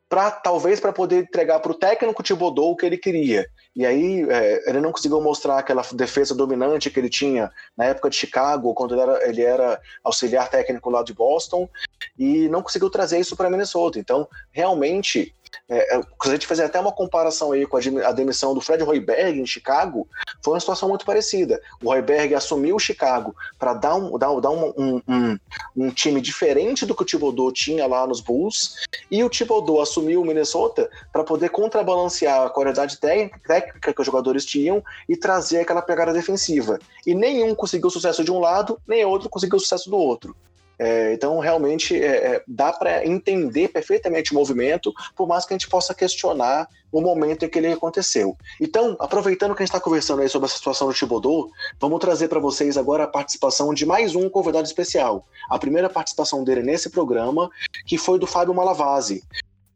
para talvez para poder entregar para o técnico Thibodeau o que ele queria. E aí é, ele não conseguiu mostrar aquela defesa dominante que ele tinha na época de Chicago, quando ele era, ele era auxiliar técnico lá de Boston, e não conseguiu trazer isso para Minnesota. Então, realmente, é, é, se a gente fazer até uma comparação aí com a demissão do Fred Hoiberg em Chicago, foi uma situação muito parecida. O Hoiberg assumiu o Chicago para dar, um, dar, dar um, um, um, um, time diferente do que o Thibodeau tinha lá nos Bulls, e o Thibodeau assumiu o Minnesota para poder contrabalancear a qualidade técnica que os jogadores tinham e trazer aquela pegada defensiva. E nenhum conseguiu sucesso de um lado, nem outro conseguiu sucesso do outro. É, então, realmente, é, é dá para entender perfeitamente o movimento, por mais que a gente possa questionar o momento em que ele aconteceu. Então, aproveitando que a gente está conversando aí sobre a situação do Thibodeau, vamos trazer para vocês agora a participação de mais um convidado especial. A primeira participação dele nesse programa, que foi do Fábio Malavasi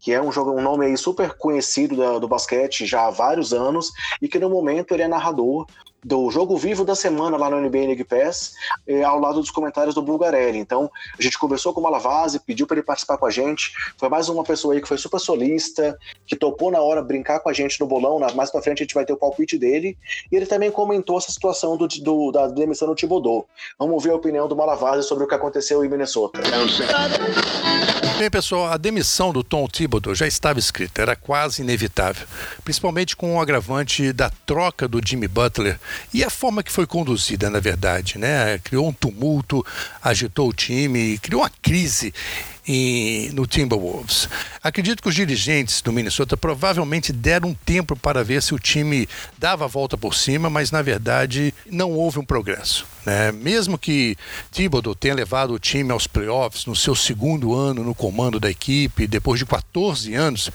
que é um jogo, um nome aí super conhecido do, do basquete já há vários anos e que no momento ele é narrador do jogo vivo da semana lá no NBA League Pass, eh, ao lado dos comentários do Bulgarelli. Então, a gente conversou com o Malavase, pediu para ele participar com a gente. Foi mais uma pessoa aí que foi super solista, que topou na hora brincar com a gente no bolão. Mais pra frente a gente vai ter o palpite dele. E ele também comentou essa situação do, do da demissão do Thibodeau. Vamos ver a opinião do Malavase sobre o que aconteceu em Minnesota. Bem, pessoal, a demissão do Tom Thibodeau já estava escrita, era quase inevitável, principalmente com o agravante da troca do Jimmy Butler e a forma que foi conduzida, na verdade, né? Criou um tumulto, agitou o time, criou uma crise em, no Timberwolves. Acredito que os dirigentes do Minnesota provavelmente deram um tempo para ver se o time dava a volta por cima, mas na verdade não houve um progresso. Né? Mesmo que Thibodeau tenha levado o time aos playoffs no seu segundo ano no comando da equipe, depois de 14 anos,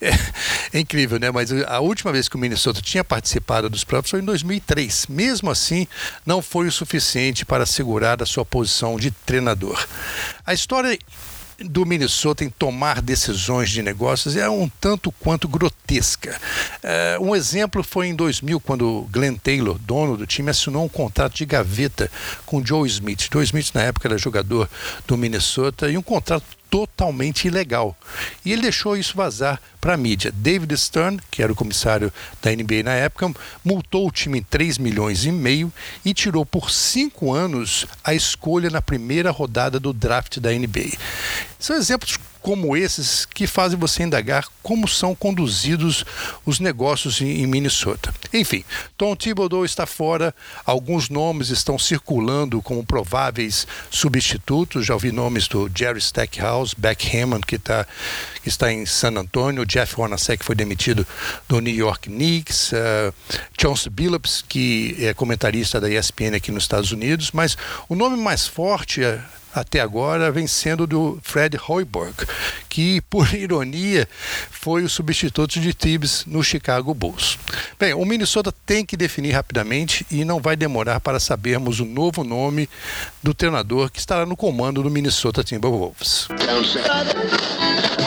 é, é incrível, né? Mas a última vez que o Minnesota tinha participado dos playoffs foi em 2003. Mesmo assim, não foi o suficiente para segurar a sua posição de treinador. A história do Minnesota em tomar decisões de negócios é um tanto quanto grotesca. Uh, um exemplo foi em 2000, quando Glenn Taylor, dono do time, assinou um contrato de gaveta com Joe Smith. Joe Smith, na época, era jogador do Minnesota e um contrato totalmente ilegal. E ele deixou isso vazar para a mídia. David Stern, que era o comissário da NBA na época, multou o time em 3 milhões e meio e tirou por cinco anos a escolha na primeira rodada do draft da NBA. São exemplos como esses que fazem você indagar como são conduzidos os negócios em Minnesota. Enfim, Tom Thibodeau está fora, alguns nomes estão circulando como prováveis substitutos. Já ouvi nomes do Jerry Stackhouse, Beck Hammond, que, tá, que está em San Antonio, Jeff Hornacek, foi demitido do New York Knicks, uh, Chauncey Billups, que é comentarista da ESPN aqui nos Estados Unidos, mas o nome mais forte é até agora vem sendo do Fred Hoiberg, que, por ironia, foi o substituto de Tibbs no Chicago Bulls. Bem, o Minnesota tem que definir rapidamente e não vai demorar para sabermos o novo nome do treinador que estará no comando do Minnesota Timberwolves.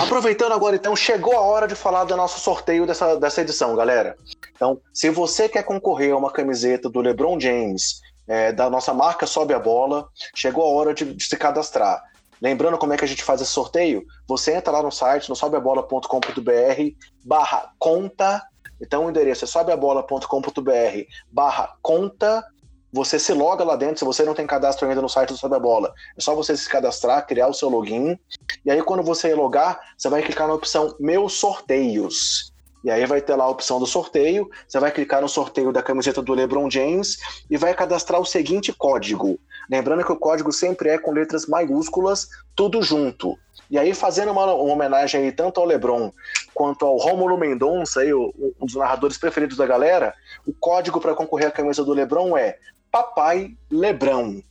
Aproveitando agora, então, chegou a hora de falar do nosso sorteio dessa, dessa edição, galera. Então, se você quer concorrer a uma camiseta do LeBron James é, da nossa marca Sobe a Bola, chegou a hora de, de, se cadastrar. Lembrando como é que a gente faz esse sorteio? Você entra lá no site, no sobeabola.com.br barra conta. Então o endereço é sobeabola.com.br barra conta você se loga lá dentro, se você não tem cadastro ainda no site do Sobe a Bola, é só você se cadastrar, criar o seu login, e aí quando você logar, você vai clicar na opção Meus Sorteios. E aí vai ter lá a opção do sorteio, você vai clicar no sorteio da camiseta do LeBron James e vai cadastrar o seguinte código. Lembrando que o código sempre é com letras maiúsculas, tudo junto. E aí, fazendo uma, uma homenagem aí, tanto ao LeBron quanto ao Rômulo Mendonça, aí, um dos narradores preferidos da galera, o código para concorrer à camisa do LeBron é Papai Lebrão.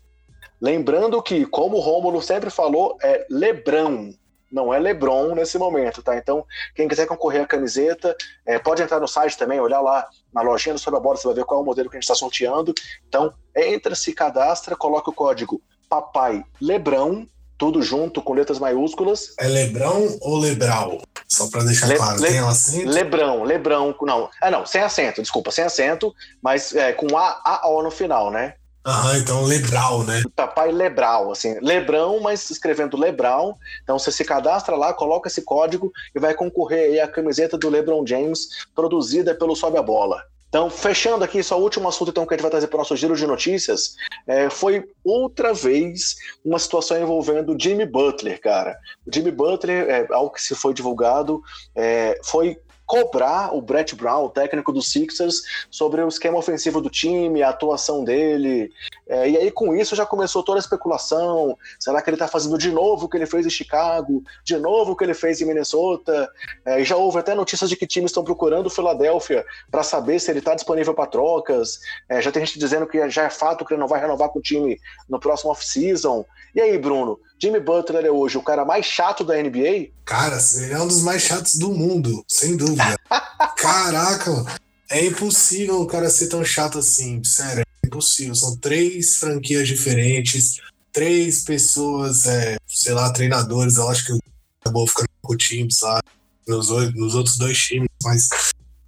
Lembrando que, como o Rômulo sempre falou, é Lebrão, não é Lebron nesse momento, tá? Então, quem quiser concorrer à camiseta, é, pode entrar no site também, olhar lá na lojinha do Sobre a Bola, você vai ver qual é o modelo que a gente está sorteando. Então, entra, se cadastra, coloca o código Papai Lebrão, tudo junto, com letras maiúsculas. É Lebrão ou Lebral? Só para deixar Le, claro, Le, tem um acento? Lebrão, Lebrão, não. Ah, não, sem acento, desculpa, sem acento, mas é, com A, A, O no final, né? Aham, então Lebral, né? Papai Lebral, assim, Lebrão, mas escrevendo Lebral. Então você se cadastra lá, coloca esse código e vai concorrer aí à camiseta do LeBron James, produzida pelo Sobe a Bola. Então, fechando aqui, só o último assunto então, que a gente vai trazer para o nosso giro de notícias, é, foi outra vez uma situação envolvendo Jimmy Butler, cara. O Jimmy Butler, é, algo que se foi divulgado, é, foi cobrar o Brett Brown, o técnico dos Sixers, sobre o esquema ofensivo do time, a atuação dele. É, e aí, com isso, já começou toda a especulação. Será que ele está fazendo de novo o que ele fez em Chicago? De novo o que ele fez em Minnesota? É, já houve até notícias de que times estão procurando o Philadelphia para saber se ele está disponível para trocas. É, já tem gente dizendo que já é fato que ele não vai renovar com o time no próximo off-season. E aí, Bruno? Jimmy Butler é hoje o cara mais chato da NBA? Cara, ele é um dos mais chatos do mundo, sem dúvida. Caraca, mano. É impossível o cara ser tão chato assim, sério. É impossível. São três franquias diferentes, três pessoas, é, sei lá, treinadores. Eu acho que acabou ficando com o time, sabe? Nos, nos outros dois times, mas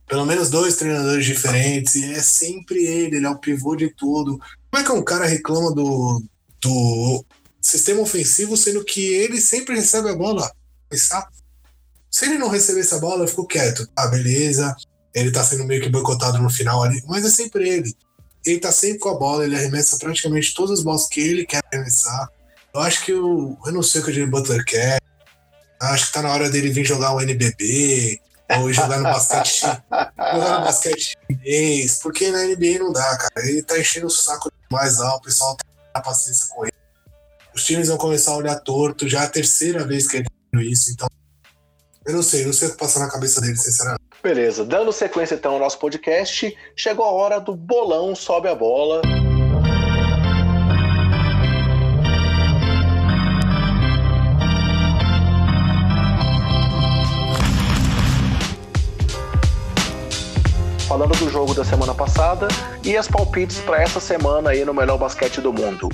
pelo menos dois treinadores diferentes. E é sempre ele, ele é o pivô de tudo. Como é que um cara reclama do, do sistema ofensivo, sendo que ele sempre recebe a bola. Se ele não receber essa bola, eu fico quieto. Ah, beleza. Ele tá sendo meio que boicotado no final ali, mas é sempre ele. Ele tá sempre com a bola, ele arremessa praticamente todas as bolas que ele quer arremessar. Eu acho que o. Eu não sei o que o Jimmy Butler quer. Eu acho que tá na hora dele vir jogar um NBB, ou jogar no basquete. jogar no basquete chinês, porque na NBA não dá, cara. Ele tá enchendo o saco mais lá, o pessoal tá paciência com ele os times vão começar a olhar torto, já é a terceira vez que ele tá fazendo isso, então eu não sei, não sei o que passa na cabeça dele, sinceramente. Beleza, dando sequência então ao nosso podcast, chegou a hora do bolão sobe a bola. Falando do jogo da semana passada e as palpites para essa semana aí no melhor basquete do mundo.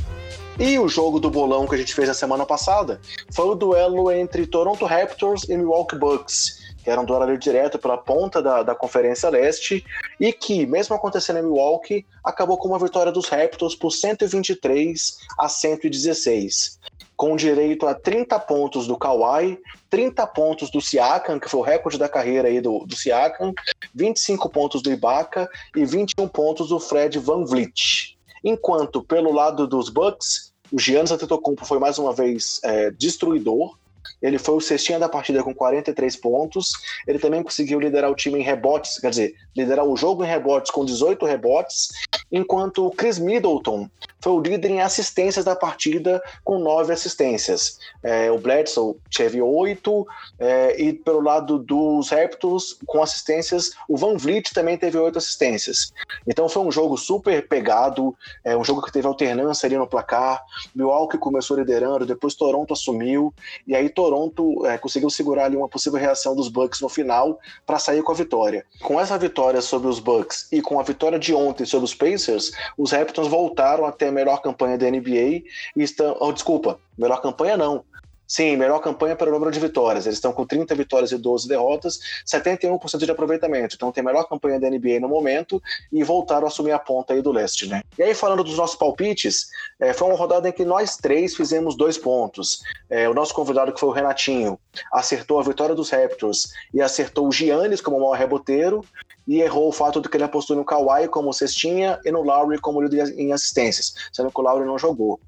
E o jogo do bolão que a gente fez na semana passada foi o duelo entre Toronto Raptors e Milwaukee Bucks, que era um duelo direto pela ponta da, da Conferência Leste, e que, mesmo acontecendo em Milwaukee, acabou com uma vitória dos Raptors por 123 a 116 com direito a 30 pontos do Kawhi, 30 pontos do Siakam, que foi o recorde da carreira aí do, do Siakam, 25 pontos do Ibaka e 21 pontos do Fred Van Vliet. Enquanto pelo lado dos Bucks, o Giannis Antetokounmpo foi mais uma vez é, destruidor. Ele foi o cestinha da partida com 43 pontos. Ele também conseguiu liderar o time em rebotes, quer dizer, liderar o jogo em rebotes com 18 rebotes, enquanto o Chris Middleton foi o líder em assistências da partida com nove assistências. É, o Bledsoe teve oito, é, e pelo lado dos Raptors, com assistências, o Van Vliet também teve oito assistências. Então foi um jogo super pegado, é, um jogo que teve alternância ali no placar. Milwaukee começou liderando, depois Toronto assumiu, e aí Toronto é, conseguiu segurar ali uma possível reação dos Bucks no final para sair com a vitória. Com essa vitória sobre os Bucks e com a vitória de ontem sobre os Pacers, os Raptors voltaram até melhor campanha da NBA e estão. Oh, desculpa, melhor campanha não. Sim, melhor campanha pelo número de vitórias. Eles estão com 30 vitórias e 12 derrotas, 71% de aproveitamento. Então tem a melhor campanha da NBA no momento e voltaram a assumir a ponta aí do leste, né? E aí, falando dos nossos palpites, é, foi uma rodada em que nós três fizemos dois pontos. É, o nosso convidado, que foi o Renatinho, acertou a vitória dos Raptors e acertou o Giannis como maior reboteiro e errou o fato de que ele apostou no Kawhi como cestinha e no Lowry como líder em assistências, sendo que o Lowry não jogou.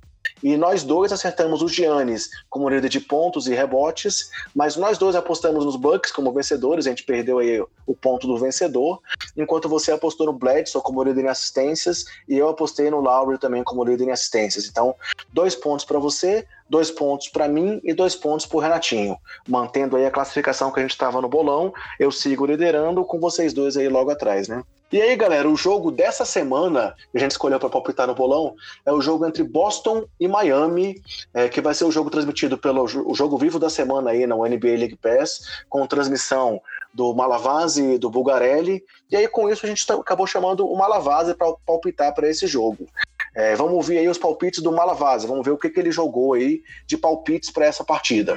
E nós dois acertamos o Giannis como líder de pontos e rebotes, mas nós dois apostamos nos Bucks como vencedores, a gente perdeu aí o ponto do vencedor, enquanto você apostou no Bledsoe como líder em assistências e eu apostei no Lowry também como líder em assistências. Então, dois pontos para você, dois pontos para mim e dois pontos para o Renatinho. Mantendo aí a classificação que a gente estava no bolão, eu sigo liderando com vocês dois aí logo atrás, né? E aí, galera, o jogo dessa semana que a gente escolheu para palpitar no bolão é o jogo entre Boston e Miami, é, que vai ser o jogo transmitido pelo o jogo vivo da semana aí na NBA League Pass, com transmissão do Malavase e do Bulgarelli. E aí, com isso, a gente tá, acabou chamando o Malavase para palpitar para esse jogo. É, vamos ouvir aí os palpites do Malavase, vamos ver o que, que ele jogou aí de palpites para essa partida.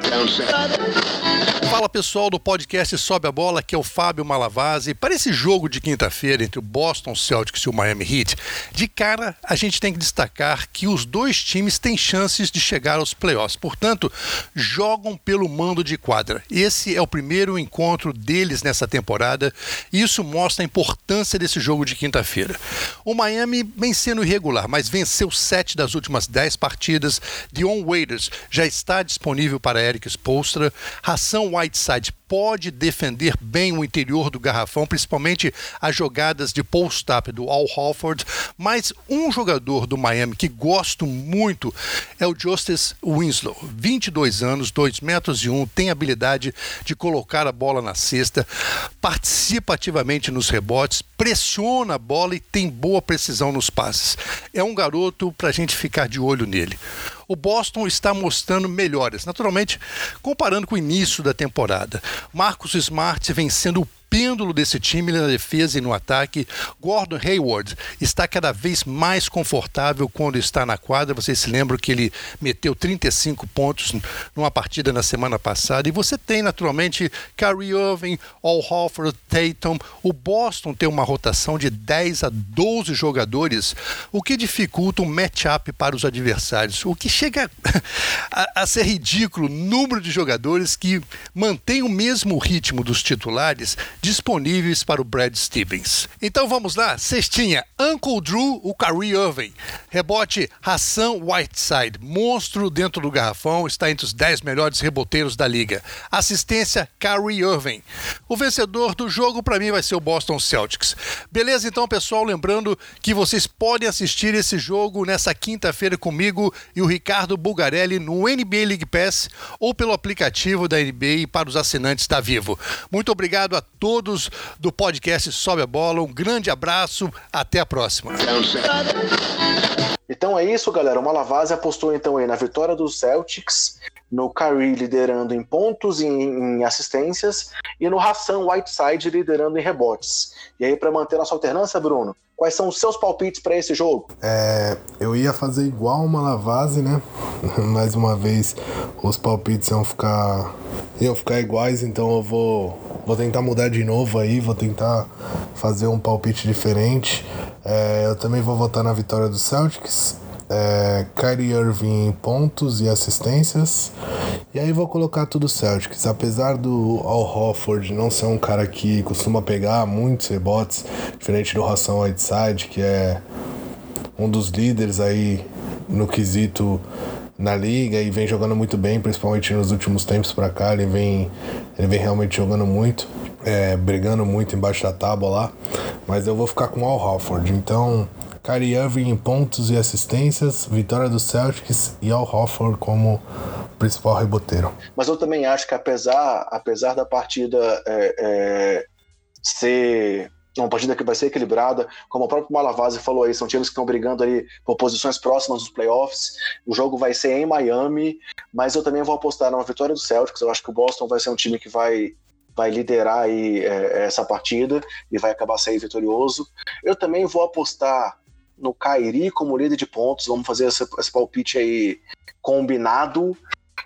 Fala pessoal do podcast Sobe a Bola, que é o Fábio Malavase. Para esse jogo de quinta-feira entre o Boston Celtics e o Miami Heat, de cara a gente tem que destacar que os dois times têm chances de chegar aos playoffs, portanto, jogam pelo mando de quadra. Esse é o primeiro encontro deles nessa temporada e isso mostra a importância desse jogo de quinta-feira. O Miami vem sendo irregular, mas venceu sete das últimas dez partidas. Dion Waiters já está disponível para Eric Spolstra. Ração Whiteside pode defender bem o interior do garrafão, principalmente as jogadas de post-up do Al Halford. Mas um jogador do Miami que gosto muito é o Justice Winslow. 22 anos, 2 metros e 1, tem habilidade de colocar a bola na cesta, participa ativamente nos rebotes, pressiona a bola e tem boa precisão nos passes. É um garoto para a gente ficar de olho nele o Boston está mostrando melhores, naturalmente comparando com o início da temporada. Marcos Smart vem sendo o pêndulo desse time na defesa e no ataque. Gordon Hayward está cada vez mais confortável quando está na quadra. Vocês se lembram que ele meteu 35 pontos numa partida na semana passada. E você tem, naturalmente, Kyrie Irving, Al Horford, Tatum. O Boston tem uma rotação de 10 a 12 jogadores, o que dificulta o um matchup para os adversários. O que chega a, a ser ridículo o número de jogadores que mantém o mesmo ritmo dos titulares disponíveis para o Brad Stevens. Então vamos lá, cestinha, Uncle Drew, o Kyrie Irving. Rebote, Hassan Whiteside, monstro dentro do garrafão, está entre os 10 melhores reboteiros da liga. Assistência, Kyrie Irving. O vencedor do jogo para mim vai ser o Boston Celtics. Beleza então, pessoal, lembrando que vocês podem assistir esse jogo nessa quinta-feira comigo e o Ricardo Bulgarelli no NBA League Pass ou pelo aplicativo da NBA para os assinantes da Vivo. Muito obrigado a todos todos do podcast Sobe a Bola. Um grande abraço, até a próxima. Então é isso, galera. O Malavase apostou então aí na vitória dos Celtics, no Curry liderando em pontos e em assistências e no Hassan Whiteside liderando em rebotes. E aí para manter nossa alternância, Bruno, Quais são os seus palpites para esse jogo? É, eu ia fazer igual uma Lavase, né? Mais uma vez, os palpites iam ficar, iam ficar iguais, então eu vou, vou tentar mudar de novo aí, vou tentar fazer um palpite diferente. É, eu também vou votar na vitória do Celtics é, Kyrie Irving em pontos e assistências. E aí vou colocar tudo Celtics. Apesar do Al Hofford não ser um cara que costuma pegar muitos rebotes, diferente do Hassan Whiteside, que é um dos líderes aí no quesito na liga e vem jogando muito bem, principalmente nos últimos tempos para cá. Ele vem, ele vem realmente jogando muito, é, brigando muito embaixo da tábua lá. Mas eu vou ficar com o Al Hofford. Então Kyrie Irving em pontos e assistências, vitória do Celtics e Al Horford como principal reboteiro. Mas eu também acho que apesar, apesar da partida é, é, ser uma partida que vai ser equilibrada, como o próprio Malavase falou aí, são times que estão brigando ali por posições próximas dos playoffs. O jogo vai ser em Miami, mas eu também vou apostar na vitória do Celtics. Eu acho que o Boston vai ser um time que vai vai liderar aí é, essa partida e vai acabar saindo vitorioso. Eu também vou apostar no Kairi como líder de pontos. Vamos fazer esse, esse palpite aí combinado.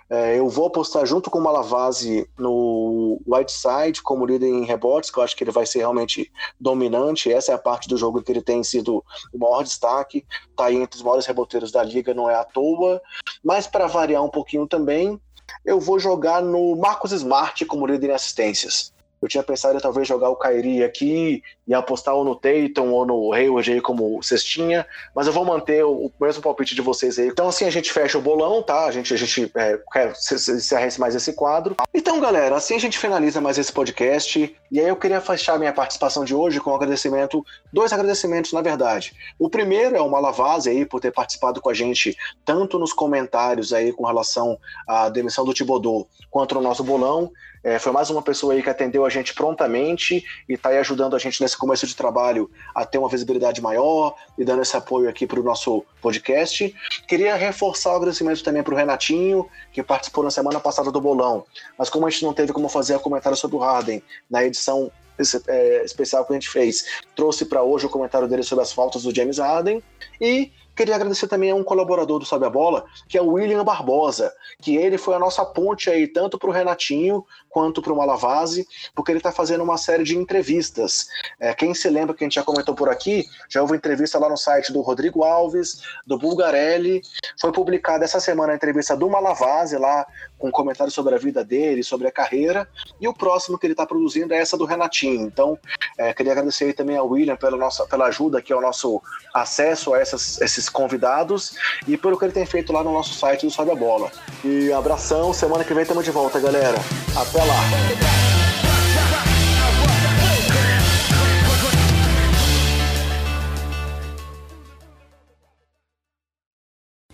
É, eu vou apostar junto com o Malavase no Whiteside como líder em rebotes, que eu acho que ele vai ser realmente dominante. Essa é a parte do jogo que ele tem sido o maior destaque. Está aí entre os maiores reboteiros da liga, não é à toa. Mas para variar um pouquinho também, eu vou jogar no Marcos Smart como líder em assistências. Eu tinha pensado em talvez jogar o Kairi aqui e apostar ou no Tatum ou no Hayward aí como cestinha, mas eu vou manter o, mesmo palpite de vocês aí. Então assim a gente fecha o bolão, tá? A gente, a gente é, quer encerrar mais esse quadro. Então galera, assim a gente finaliza mais esse podcast e aí eu queria fechar minha participação de hoje com um agradecimento, dois agradecimentos na verdade. O primeiro é o Malavase aí por ter participado com a gente tanto nos comentários aí com relação à demissão do Tibodô quanto no nosso bolão. É, foi mais uma pessoa aí que atendeu a gente prontamente e está aí ajudando a gente nesse começo de trabalho a ter uma visibilidade maior e dando esse apoio aqui para o nosso podcast. Queria reforçar o agradecimento também para o Renatinho, que participou na semana passada do Bolão. Mas como a gente não teve como fazer comentário sobre o Harden na edição é, especial que a gente fez, trouxe para hoje o comentário dele sobre as faltas do James Harden e Queria agradecer também a um colaborador do Sobe a Bola, que é o William Barbosa, que ele foi a nossa ponte aí, tanto para o Renatinho quanto para o Malavase, porque ele está fazendo uma série de entrevistas. É, quem se lembra que a gente já comentou por aqui, já houve entrevista lá no site do Rodrigo Alves, do Bulgarelli. Foi publicada essa semana a entrevista do Malavase, lá com comentários sobre a vida dele, sobre a carreira. E o próximo que ele está produzindo é essa do Renatinho. Então, é, queria agradecer também ao William pela, nossa, pela ajuda aqui ao nosso acesso a essas, esses convidados e pelo que ele tem feito lá no nosso site do Sobe a Bola. E abração, semana que vem estamos de volta, galera. Até lá!